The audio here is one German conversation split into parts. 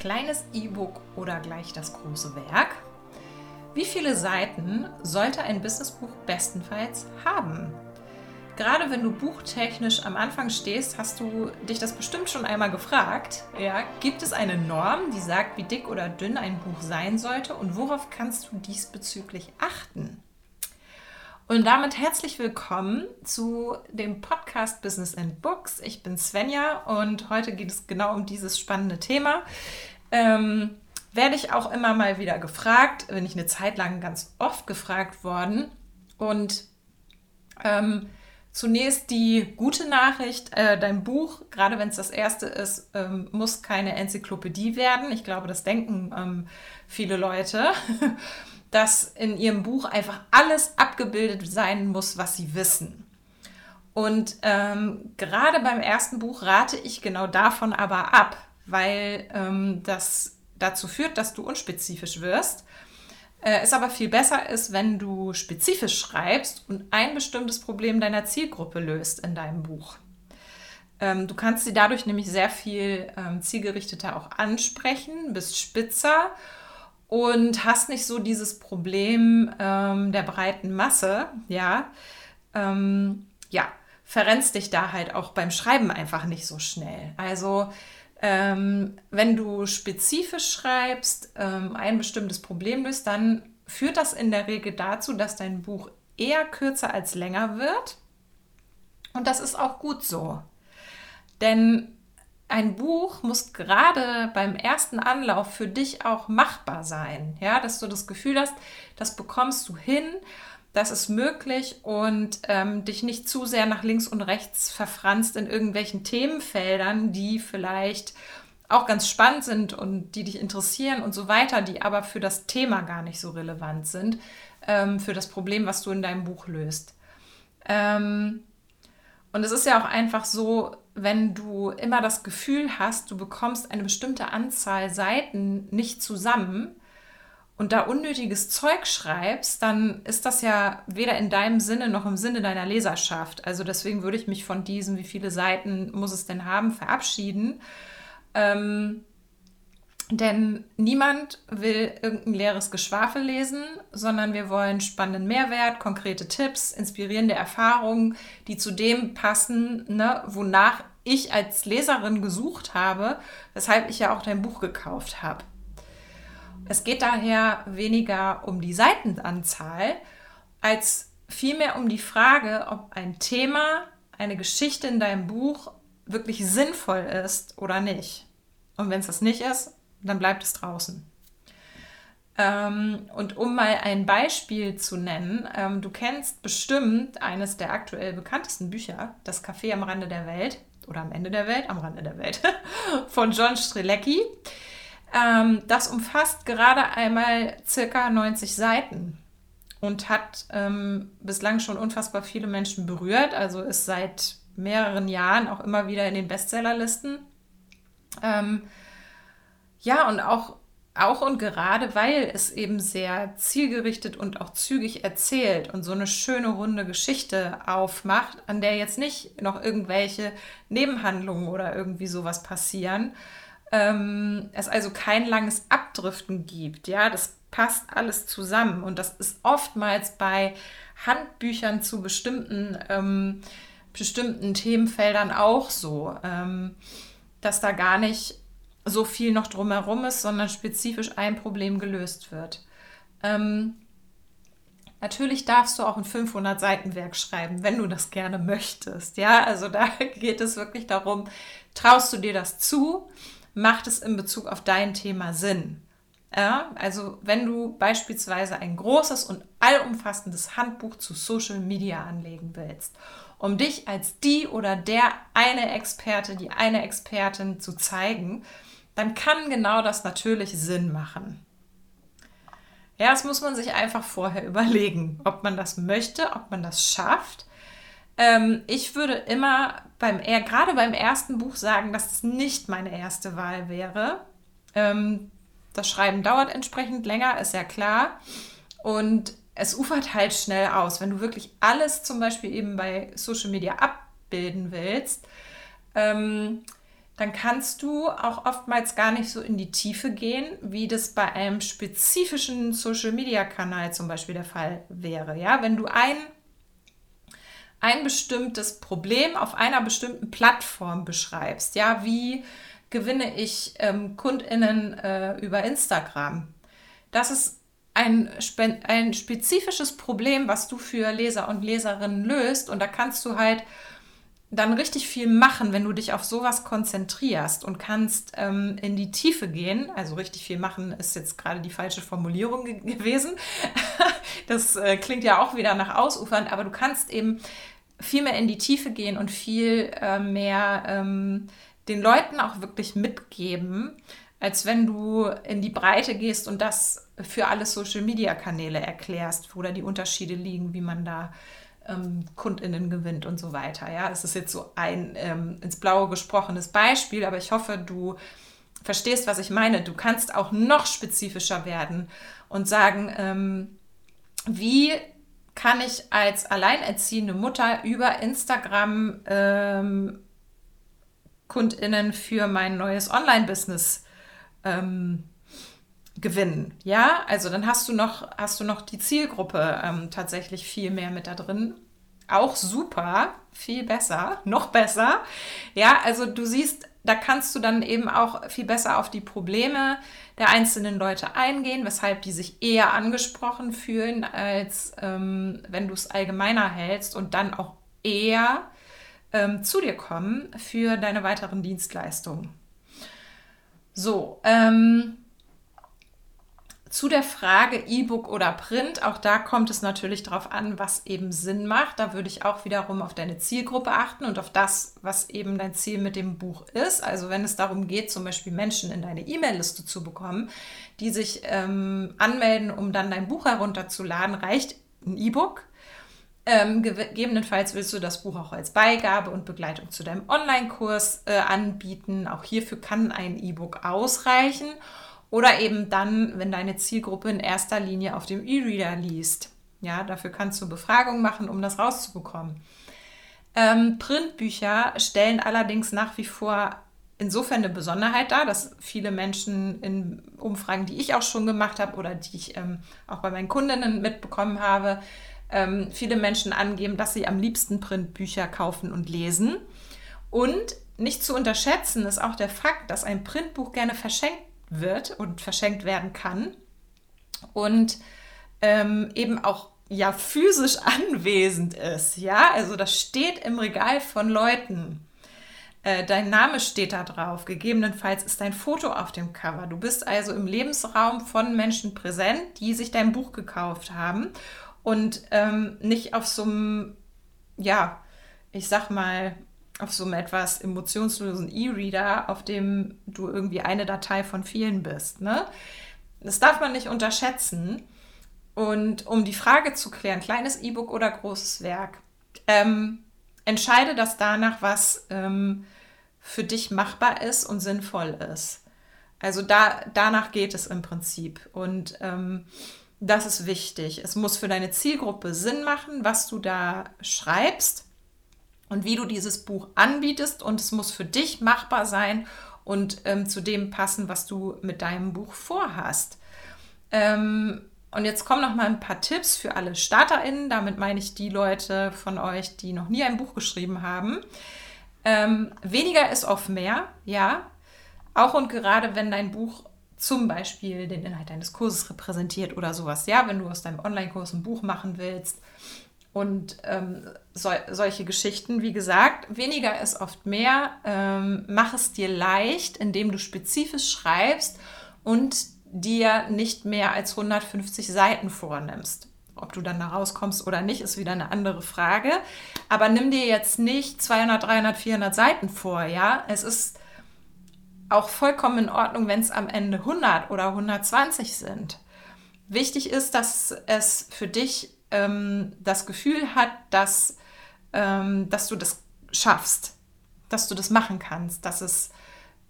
Kleines E-Book oder gleich das große Werk? Wie viele Seiten sollte ein Businessbuch bestenfalls haben? Gerade wenn du buchtechnisch am Anfang stehst, hast du dich das bestimmt schon einmal gefragt. Ja, gibt es eine Norm, die sagt, wie dick oder dünn ein Buch sein sollte und worauf kannst du diesbezüglich achten? Und damit herzlich willkommen zu dem Podcast Business and Books. Ich bin Svenja und heute geht es genau um dieses spannende Thema. Ähm, werde ich auch immer mal wieder gefragt, bin ich eine Zeit lang ganz oft gefragt worden. Und ähm, zunächst die gute Nachricht, äh, dein Buch, gerade wenn es das erste ist, ähm, muss keine Enzyklopädie werden. Ich glaube, das denken ähm, viele Leute. dass in ihrem Buch einfach alles abgebildet sein muss, was sie wissen. Und ähm, gerade beim ersten Buch rate ich genau davon aber ab, weil ähm, das dazu führt, dass du unspezifisch wirst. Äh, es aber viel besser ist, wenn du spezifisch schreibst und ein bestimmtes Problem deiner Zielgruppe löst in deinem Buch. Ähm, du kannst sie dadurch nämlich sehr viel ähm, zielgerichteter auch ansprechen, bist spitzer und hast nicht so dieses Problem ähm, der breiten Masse, ja, ähm, ja, verrennst dich da halt auch beim Schreiben einfach nicht so schnell. Also ähm, wenn du spezifisch schreibst, ähm, ein bestimmtes Problem löst, dann führt das in der Regel dazu, dass dein Buch eher kürzer als länger wird. Und das ist auch gut so. Denn ein Buch muss gerade beim ersten Anlauf für dich auch machbar sein. Ja, dass du das Gefühl hast, das bekommst du hin, das ist möglich und ähm, dich nicht zu sehr nach links und rechts verfranst in irgendwelchen Themenfeldern, die vielleicht auch ganz spannend sind und die dich interessieren und so weiter, die aber für das Thema gar nicht so relevant sind, ähm, für das Problem, was du in deinem Buch löst. Ähm, und es ist ja auch einfach so, wenn du immer das Gefühl hast, du bekommst eine bestimmte Anzahl Seiten nicht zusammen und da unnötiges Zeug schreibst, dann ist das ja weder in deinem Sinne noch im Sinne deiner Leserschaft. Also deswegen würde ich mich von diesem, wie viele Seiten muss es denn haben, verabschieden. Ähm, denn niemand will irgendein leeres Geschwafel lesen, sondern wir wollen spannenden Mehrwert, konkrete Tipps, inspirierende Erfahrungen, die zu dem passen, ne, wonach ich als Leserin gesucht habe, weshalb ich ja auch dein Buch gekauft habe. Es geht daher weniger um die Seitenanzahl, als vielmehr um die Frage, ob ein Thema, eine Geschichte in deinem Buch wirklich sinnvoll ist oder nicht. Und wenn es das nicht ist, dann bleibt es draußen. Ähm, und um mal ein Beispiel zu nennen, ähm, du kennst bestimmt eines der aktuell bekanntesten Bücher, Das Café am Rande der Welt oder am Ende der Welt, am Rande der Welt, von John Strelecki. Ähm, das umfasst gerade einmal circa 90 Seiten und hat bislang schon unfassbar viele Menschen berührt, also ist seit mehreren Jahren auch immer wieder in den Bestsellerlisten. Ähm, ja, und auch, auch und gerade, weil es eben sehr zielgerichtet und auch zügig erzählt und so eine schöne runde Geschichte aufmacht, an der jetzt nicht noch irgendwelche Nebenhandlungen oder irgendwie sowas passieren. Ähm, es also kein langes Abdriften gibt. Ja, das passt alles zusammen und das ist oftmals bei Handbüchern zu bestimmten, ähm, bestimmten Themenfeldern auch so, ähm, dass da gar nicht so viel noch drumherum ist, sondern spezifisch ein Problem gelöst wird. Ähm, natürlich darfst du auch ein 500 Seiten Werk schreiben, wenn du das gerne möchtest. Ja, also da geht es wirklich darum, traust du dir das zu? Macht es in Bezug auf dein Thema Sinn? Ja, also wenn du beispielsweise ein großes und allumfassendes Handbuch zu Social Media anlegen willst, um dich als die oder der eine Experte, die eine Expertin zu zeigen, dann kann genau das natürlich Sinn machen. Ja, das muss man sich einfach vorher überlegen, ob man das möchte, ob man das schafft. Ähm, ich würde immer beim, eher, gerade beim ersten Buch sagen, dass es nicht meine erste Wahl wäre. Ähm, das Schreiben dauert entsprechend länger, ist ja klar. Und es ufert halt schnell aus. Wenn du wirklich alles zum Beispiel eben bei Social Media abbilden willst, ähm, dann kannst du auch oftmals gar nicht so in die Tiefe gehen, wie das bei einem spezifischen Social-Media-Kanal zum Beispiel der Fall wäre. Ja, wenn du ein, ein bestimmtes Problem auf einer bestimmten Plattform beschreibst, ja, wie gewinne ich ähm, KundInnen äh, über Instagram? Das ist ein, ein spezifisches Problem, was du für Leser und Leserinnen löst und da kannst du halt dann richtig viel machen, wenn du dich auf sowas konzentrierst und kannst ähm, in die Tiefe gehen. Also richtig viel machen ist jetzt gerade die falsche Formulierung ge gewesen. das äh, klingt ja auch wieder nach Ausufern, aber du kannst eben viel mehr in die Tiefe gehen und viel äh, mehr ähm, den Leuten auch wirklich mitgeben, als wenn du in die Breite gehst und das für alle Social-Media-Kanäle erklärst, wo da die Unterschiede liegen, wie man da ähm, KundInnen gewinnt und so weiter. Ja, es ist jetzt so ein ähm, ins Blaue gesprochenes Beispiel, aber ich hoffe, du verstehst, was ich meine. Du kannst auch noch spezifischer werden und sagen, ähm, wie kann ich als alleinerziehende Mutter über Instagram ähm, KundInnen für mein neues Online-Business ähm, gewinnen. Ja, also dann hast du noch, hast du noch die Zielgruppe ähm, tatsächlich viel mehr mit da drin. Auch super, viel besser, noch besser. Ja, also du siehst, da kannst du dann eben auch viel besser auf die Probleme der einzelnen Leute eingehen, weshalb die sich eher angesprochen fühlen, als ähm, wenn du es allgemeiner hältst und dann auch eher ähm, zu dir kommen für deine weiteren Dienstleistungen. So, ähm, zu der Frage E-Book oder Print, auch da kommt es natürlich darauf an, was eben Sinn macht. Da würde ich auch wiederum auf deine Zielgruppe achten und auf das, was eben dein Ziel mit dem Buch ist. Also wenn es darum geht, zum Beispiel Menschen in deine E-Mail-Liste zu bekommen, die sich ähm, anmelden, um dann dein Buch herunterzuladen, reicht ein E-Book. Ähm, gegebenenfalls willst du das Buch auch als Beigabe und Begleitung zu deinem Online-Kurs äh, anbieten. Auch hierfür kann ein E-Book ausreichen. Oder eben dann, wenn deine Zielgruppe in erster Linie auf dem E-Reader liest. Ja, dafür kannst du Befragungen machen, um das rauszubekommen. Ähm, Printbücher stellen allerdings nach wie vor insofern eine Besonderheit dar, dass viele Menschen in Umfragen, die ich auch schon gemacht habe oder die ich ähm, auch bei meinen Kundinnen mitbekommen habe, ähm, viele Menschen angeben, dass sie am liebsten Printbücher kaufen und lesen. Und nicht zu unterschätzen ist auch der Fakt, dass ein Printbuch gerne verschenkt wird und verschenkt werden kann und ähm, eben auch ja physisch anwesend ist. Ja, also das steht im Regal von Leuten. Äh, dein Name steht da drauf. Gegebenenfalls ist dein Foto auf dem Cover. Du bist also im Lebensraum von Menschen präsent, die sich dein Buch gekauft haben und ähm, nicht auf so einem, ja, ich sag mal, auf so einem etwas emotionslosen E-Reader, auf dem du irgendwie eine Datei von vielen bist. Ne? Das darf man nicht unterschätzen. Und um die Frage zu klären, kleines E-Book oder großes Werk, ähm, entscheide das danach, was ähm, für dich machbar ist und sinnvoll ist. Also da, danach geht es im Prinzip. Und ähm, das ist wichtig. Es muss für deine Zielgruppe Sinn machen, was du da schreibst und wie du dieses Buch anbietest. Und es muss für dich machbar sein und ähm, zu dem passen, was du mit deinem Buch vorhast. Ähm, und jetzt kommen noch mal ein paar Tipps für alle StarterInnen. Damit meine ich die Leute von euch, die noch nie ein Buch geschrieben haben. Ähm, weniger ist oft mehr, ja. Auch und gerade wenn dein Buch zum Beispiel den Inhalt deines Kurses repräsentiert oder sowas, ja, wenn du aus deinem Online-Kurs ein Buch machen willst und ähm, so, solche Geschichten, wie gesagt, weniger ist oft mehr. Ähm, mach es dir leicht, indem du spezifisch schreibst und dir nicht mehr als 150 Seiten vornimmst. Ob du dann da rauskommst oder nicht, ist wieder eine andere Frage. Aber nimm dir jetzt nicht 200, 300, 400 Seiten vor, ja. Es ist auch vollkommen in Ordnung, wenn es am Ende 100 oder 120 sind. Wichtig ist, dass es für dich ähm, das Gefühl hat, dass, ähm, dass du das schaffst, dass du das machen kannst, dass es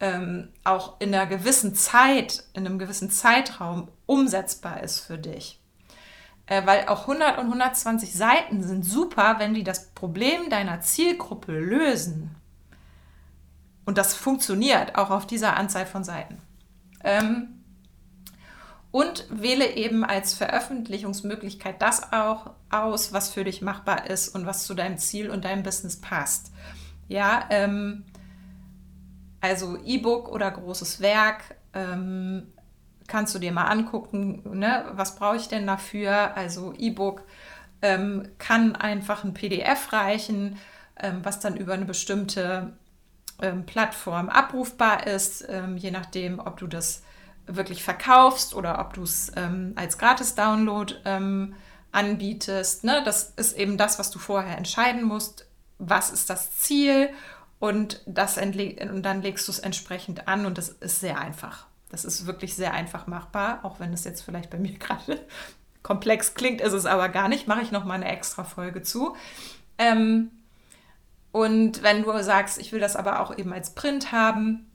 ähm, auch in einer gewissen Zeit, in einem gewissen Zeitraum umsetzbar ist für dich. Äh, weil auch 100 und 120 Seiten sind super, wenn die das Problem deiner Zielgruppe lösen. Und das funktioniert auch auf dieser Anzahl von Seiten. Ähm, und wähle eben als Veröffentlichungsmöglichkeit das auch aus, was für dich machbar ist und was zu deinem Ziel und deinem Business passt. Ja, ähm, also E-Book oder großes Werk ähm, kannst du dir mal angucken, ne? was brauche ich denn dafür? Also E-Book ähm, kann einfach ein PDF reichen, ähm, was dann über eine bestimmte ähm, Plattform abrufbar ist, ähm, je nachdem, ob du das wirklich verkaufst oder ob du es ähm, als Gratis-Download ähm, anbietest. Ne? Das ist eben das, was du vorher entscheiden musst. Was ist das Ziel? Und, das und dann legst du es entsprechend an und das ist sehr einfach. Das ist wirklich sehr einfach machbar, auch wenn es jetzt vielleicht bei mir gerade komplex klingt, ist es aber gar nicht. Mache ich noch mal eine extra Folge zu. Ähm, und wenn du sagst, ich will das aber auch eben als Print haben,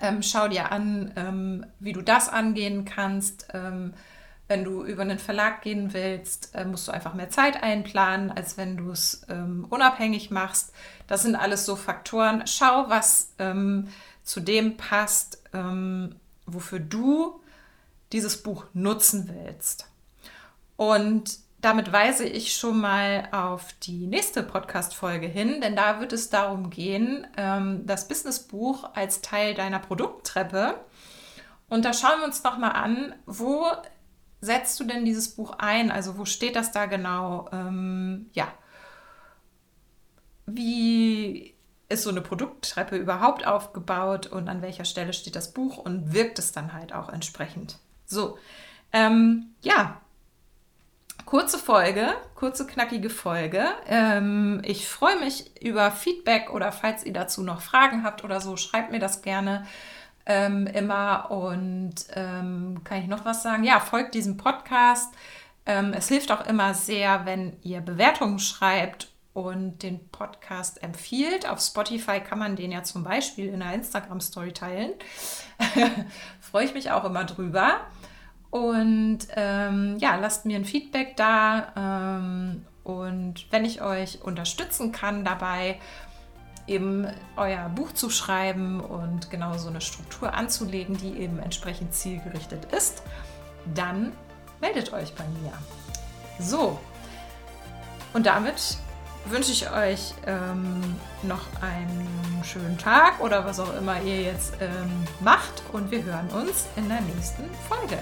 ähm, schau dir an, ähm, wie du das angehen kannst. Ähm, wenn du über einen Verlag gehen willst, äh, musst du einfach mehr Zeit einplanen, als wenn du es ähm, unabhängig machst. Das sind alles so Faktoren. Schau, was ähm, zu dem passt, ähm, wofür du dieses Buch nutzen willst. Und damit weise ich schon mal auf die nächste Podcast-Folge hin, denn da wird es darum gehen, ähm, das Businessbuch als Teil deiner Produkttreppe. Und da schauen wir uns nochmal an, wo setzt du denn dieses Buch ein? Also wo steht das da genau? Ähm, ja. Wie ist so eine Produkttreppe überhaupt aufgebaut und an welcher Stelle steht das Buch und wirkt es dann halt auch entsprechend? So, ähm, ja, kurze Folge, kurze knackige Folge. Ähm, ich freue mich über Feedback oder falls ihr dazu noch Fragen habt oder so, schreibt mir das gerne ähm, immer. Und ähm, kann ich noch was sagen? Ja, folgt diesem Podcast. Ähm, es hilft auch immer sehr, wenn ihr Bewertungen schreibt und den Podcast empfiehlt. Auf Spotify kann man den ja zum Beispiel in einer Instagram-Story teilen. freue ich mich auch immer drüber. Und ähm, ja, lasst mir ein Feedback da. Ähm, und wenn ich euch unterstützen kann dabei, eben euer Buch zu schreiben und genau so eine Struktur anzulegen, die eben entsprechend zielgerichtet ist, dann meldet euch bei mir. So, und damit wünsche ich euch ähm, noch einen schönen Tag oder was auch immer ihr jetzt ähm, macht und wir hören uns in der nächsten Folge.